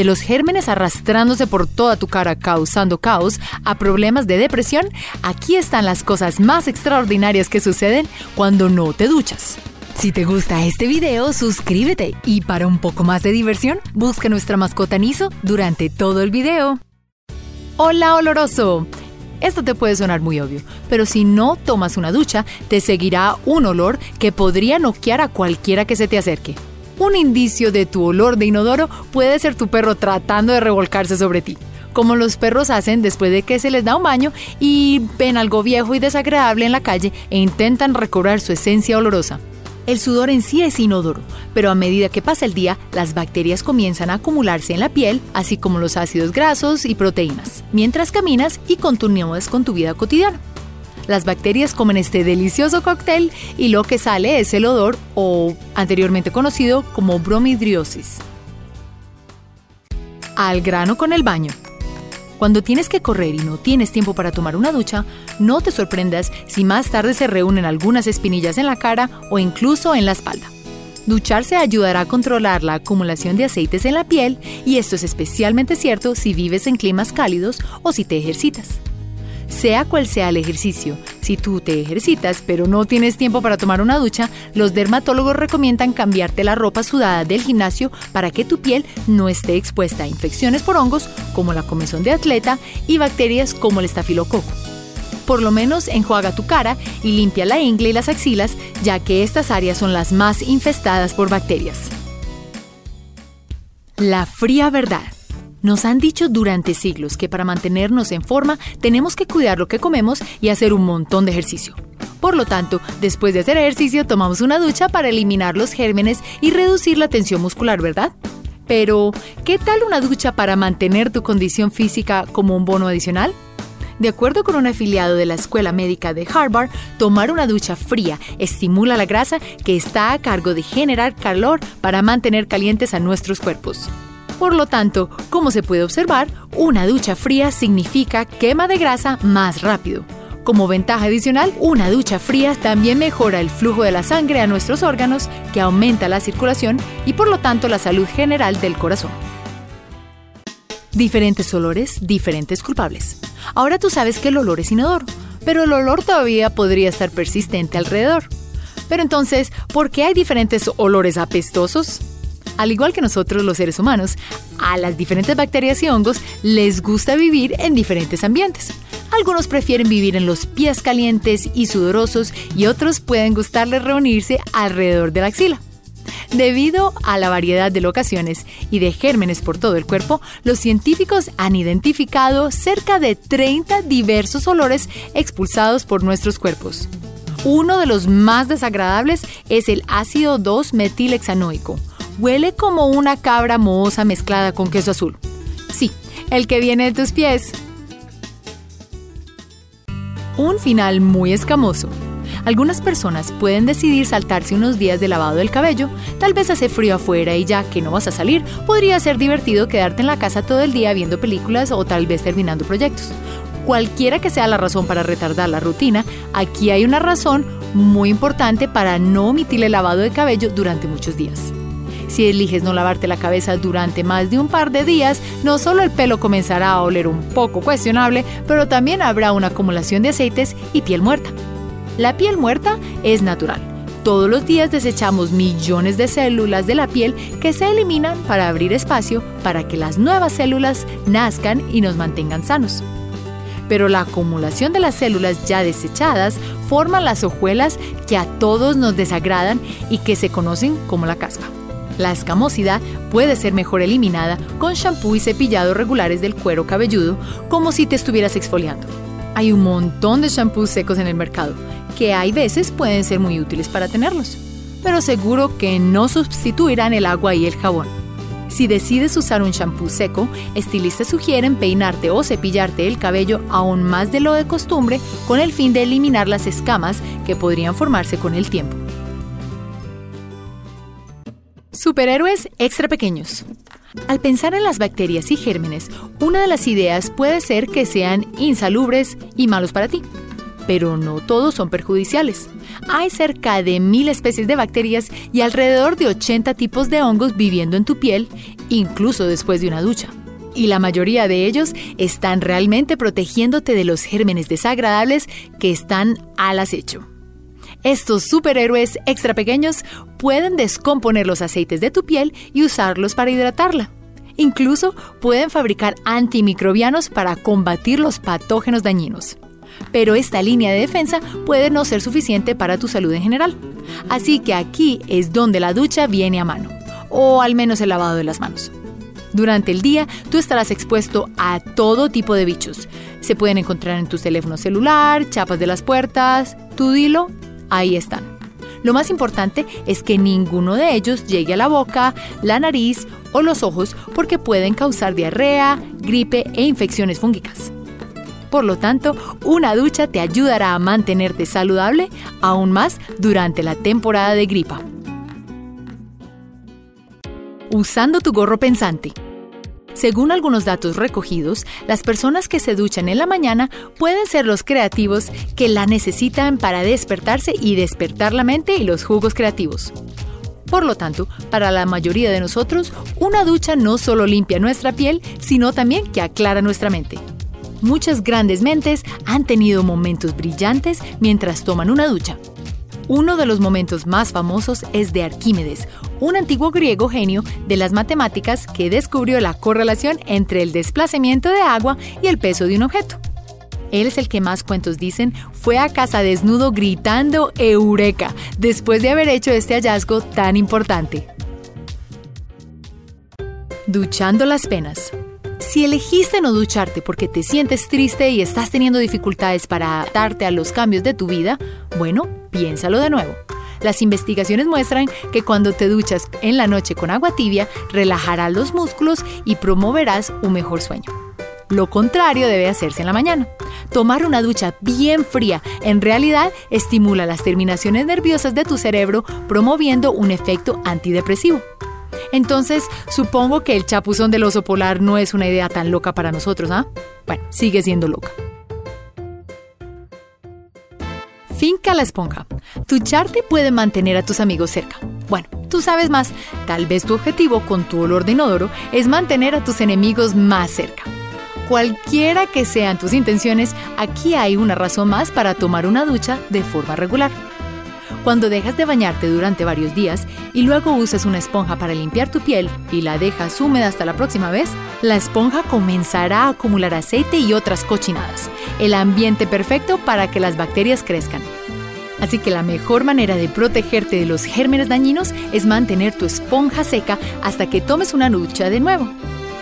De los gérmenes arrastrándose por toda tu cara causando caos a problemas de depresión, aquí están las cosas más extraordinarias que suceden cuando no te duchas. Si te gusta este video, suscríbete y para un poco más de diversión, busca nuestra mascota Niso durante todo el video. Hola oloroso. Esto te puede sonar muy obvio, pero si no tomas una ducha, te seguirá un olor que podría noquear a cualquiera que se te acerque. Un indicio de tu olor de inodoro puede ser tu perro tratando de revolcarse sobre ti, como los perros hacen después de que se les da un baño y ven algo viejo y desagradable en la calle e intentan recobrar su esencia olorosa. El sudor en sí es inodoro, pero a medida que pasa el día, las bacterias comienzan a acumularse en la piel, así como los ácidos grasos y proteínas, mientras caminas y continúas con tu vida cotidiana. Las bacterias comen este delicioso cóctel y lo que sale es el odor o anteriormente conocido como bromidriosis. Al grano con el baño. Cuando tienes que correr y no tienes tiempo para tomar una ducha, no te sorprendas si más tarde se reúnen algunas espinillas en la cara o incluso en la espalda. Ducharse ayudará a controlar la acumulación de aceites en la piel y esto es especialmente cierto si vives en climas cálidos o si te ejercitas. Sea cual sea el ejercicio, si tú te ejercitas pero no tienes tiempo para tomar una ducha, los dermatólogos recomiendan cambiarte la ropa sudada del gimnasio para que tu piel no esté expuesta a infecciones por hongos como la comezón de atleta y bacterias como el estafilococo. Por lo menos enjuaga tu cara y limpia la ingle y las axilas, ya que estas áreas son las más infestadas por bacterias. La fría verdad. Nos han dicho durante siglos que para mantenernos en forma tenemos que cuidar lo que comemos y hacer un montón de ejercicio. Por lo tanto, después de hacer ejercicio tomamos una ducha para eliminar los gérmenes y reducir la tensión muscular, ¿verdad? Pero, ¿qué tal una ducha para mantener tu condición física como un bono adicional? De acuerdo con un afiliado de la Escuela Médica de Harvard, tomar una ducha fría estimula la grasa que está a cargo de generar calor para mantener calientes a nuestros cuerpos. Por lo tanto, como se puede observar, una ducha fría significa quema de grasa más rápido. Como ventaja adicional, una ducha fría también mejora el flujo de la sangre a nuestros órganos, que aumenta la circulación y por lo tanto la salud general del corazón. Diferentes olores, diferentes culpables. Ahora tú sabes que el olor es inodoro, pero el olor todavía podría estar persistente alrededor. Pero entonces, ¿por qué hay diferentes olores apestosos? Al igual que nosotros los seres humanos, a las diferentes bacterias y hongos les gusta vivir en diferentes ambientes. Algunos prefieren vivir en los pies calientes y sudorosos y otros pueden gustarles reunirse alrededor de la axila. Debido a la variedad de locaciones y de gérmenes por todo el cuerpo, los científicos han identificado cerca de 30 diversos olores expulsados por nuestros cuerpos. Uno de los más desagradables es el ácido 2-metilhexanoico, Huele como una cabra mohosa mezclada con queso azul. Sí, el que viene de tus pies. Un final muy escamoso. Algunas personas pueden decidir saltarse unos días de lavado del cabello, tal vez hace frío afuera y ya que no vas a salir, podría ser divertido quedarte en la casa todo el día viendo películas o tal vez terminando proyectos. Cualquiera que sea la razón para retardar la rutina, aquí hay una razón muy importante para no omitir el lavado de cabello durante muchos días. Si eliges no lavarte la cabeza durante más de un par de días, no solo el pelo comenzará a oler un poco cuestionable, pero también habrá una acumulación de aceites y piel muerta. La piel muerta es natural. Todos los días desechamos millones de células de la piel que se eliminan para abrir espacio para que las nuevas células nazcan y nos mantengan sanos. Pero la acumulación de las células ya desechadas forma las hojuelas que a todos nos desagradan y que se conocen como la caspa. La escamosidad puede ser mejor eliminada con shampoo y cepillado regulares del cuero cabelludo, como si te estuvieras exfoliando. Hay un montón de shampoos secos en el mercado, que hay veces pueden ser muy útiles para tenerlos, pero seguro que no sustituirán el agua y el jabón. Si decides usar un shampoo seco, estilistas sugieren peinarte o cepillarte el cabello aún más de lo de costumbre con el fin de eliminar las escamas que podrían formarse con el tiempo. Superhéroes extra pequeños. Al pensar en las bacterias y gérmenes, una de las ideas puede ser que sean insalubres y malos para ti. pero no todos son perjudiciales. Hay cerca de mil especies de bacterias y alrededor de 80 tipos de hongos viviendo en tu piel, incluso después de una ducha. Y la mayoría de ellos están realmente protegiéndote de los gérmenes desagradables que están al acecho. Estos superhéroes extra pequeños pueden descomponer los aceites de tu piel y usarlos para hidratarla. Incluso pueden fabricar antimicrobianos para combatir los patógenos dañinos. Pero esta línea de defensa puede no ser suficiente para tu salud en general. Así que aquí es donde la ducha viene a mano, o al menos el lavado de las manos. Durante el día, tú estarás expuesto a todo tipo de bichos. Se pueden encontrar en tu teléfono celular, chapas de las puertas, tu dilo, ahí están. Lo más importante es que ninguno de ellos llegue a la boca, la nariz o los ojos porque pueden causar diarrea, gripe e infecciones fúngicas. Por lo tanto, una ducha te ayudará a mantenerte saludable aún más durante la temporada de gripa usando tu gorro pensante. Según algunos datos recogidos, las personas que se duchan en la mañana pueden ser los creativos que la necesitan para despertarse y despertar la mente y los jugos creativos. Por lo tanto, para la mayoría de nosotros, una ducha no solo limpia nuestra piel, sino también que aclara nuestra mente. Muchas grandes mentes han tenido momentos brillantes mientras toman una ducha. Uno de los momentos más famosos es de Arquímedes, un antiguo griego genio de las matemáticas que descubrió la correlación entre el desplazamiento de agua y el peso de un objeto. Él es el que más cuentos dicen fue a casa desnudo gritando Eureka después de haber hecho este hallazgo tan importante. Duchando las penas. Si elegiste no ducharte porque te sientes triste y estás teniendo dificultades para adaptarte a los cambios de tu vida, bueno, piénsalo de nuevo. Las investigaciones muestran que cuando te duchas en la noche con agua tibia, relajarás los músculos y promoverás un mejor sueño. Lo contrario debe hacerse en la mañana. Tomar una ducha bien fría en realidad estimula las terminaciones nerviosas de tu cerebro, promoviendo un efecto antidepresivo. Entonces, supongo que el chapuzón del oso polar no es una idea tan loca para nosotros, ¿ah? Bueno, sigue siendo loca. Finca la esponja. Tu charte puede mantener a tus amigos cerca. Bueno, tú sabes más. Tal vez tu objetivo con tu olor de inodoro es mantener a tus enemigos más cerca. Cualquiera que sean tus intenciones, aquí hay una razón más para tomar una ducha de forma regular. Cuando dejas de bañarte durante varios días y luego usas una esponja para limpiar tu piel y la dejas húmeda hasta la próxima vez, la esponja comenzará a acumular aceite y otras cochinadas, el ambiente perfecto para que las bacterias crezcan. Así que la mejor manera de protegerte de los gérmenes dañinos es mantener tu esponja seca hasta que tomes una ducha de nuevo.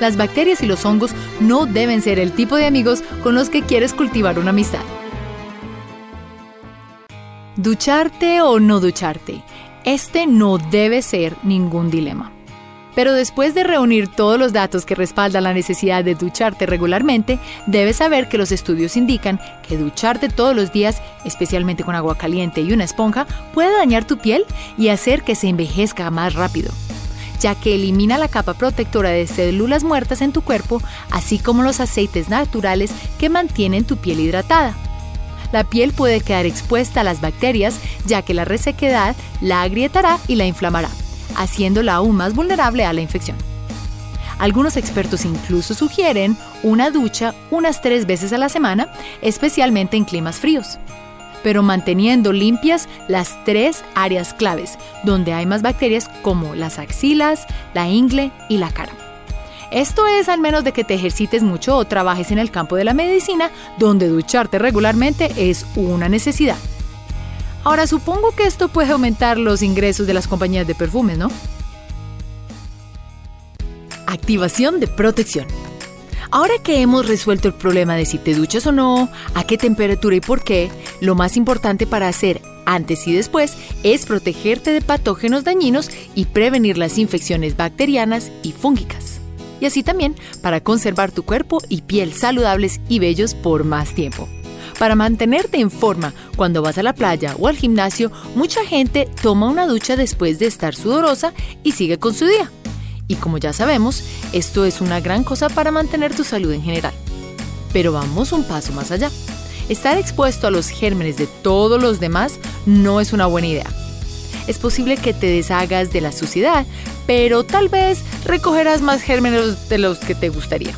Las bacterias y los hongos no deben ser el tipo de amigos con los que quieres cultivar una amistad. ¿Ducharte o no ducharte? Este no debe ser ningún dilema. Pero después de reunir todos los datos que respaldan la necesidad de ducharte regularmente, debes saber que los estudios indican que ducharte todos los días, especialmente con agua caliente y una esponja, puede dañar tu piel y hacer que se envejezca más rápido ya que elimina la capa protectora de células muertas en tu cuerpo, así como los aceites naturales que mantienen tu piel hidratada. La piel puede quedar expuesta a las bacterias ya que la resequedad la agrietará y la inflamará, haciéndola aún más vulnerable a la infección. Algunos expertos incluso sugieren una ducha unas tres veces a la semana, especialmente en climas fríos, pero manteniendo limpias las tres áreas claves, donde hay más bacterias como las axilas, la ingle y la cara. Esto es al menos de que te ejercites mucho o trabajes en el campo de la medicina, donde ducharte regularmente es una necesidad. Ahora supongo que esto puede aumentar los ingresos de las compañías de perfumes, ¿no? Activación de protección. Ahora que hemos resuelto el problema de si te duchas o no, a qué temperatura y por qué, lo más importante para hacer antes y después es protegerte de patógenos dañinos y prevenir las infecciones bacterianas y fúngicas y así también para conservar tu cuerpo y piel saludables y bellos por más tiempo. Para mantenerte en forma cuando vas a la playa o al gimnasio, mucha gente toma una ducha después de estar sudorosa y sigue con su día. Y como ya sabemos, esto es una gran cosa para mantener tu salud en general. Pero vamos un paso más allá. Estar expuesto a los gérmenes de todos los demás no es una buena idea. Es posible que te deshagas de la suciedad, pero tal vez recogerás más gérmenes de los que te gustaría.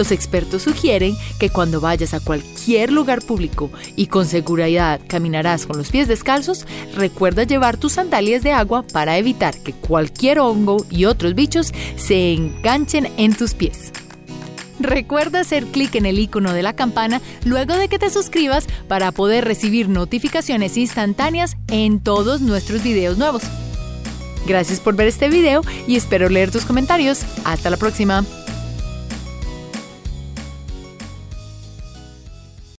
Los expertos sugieren que cuando vayas a cualquier lugar público y con seguridad caminarás con los pies descalzos, recuerda llevar tus sandalias de agua para evitar que cualquier hongo y otros bichos se enganchen en tus pies. Recuerda hacer clic en el icono de la campana luego de que te suscribas para poder recibir notificaciones instantáneas en todos nuestros videos nuevos. Gracias por ver este video y espero leer tus comentarios. Hasta la próxima.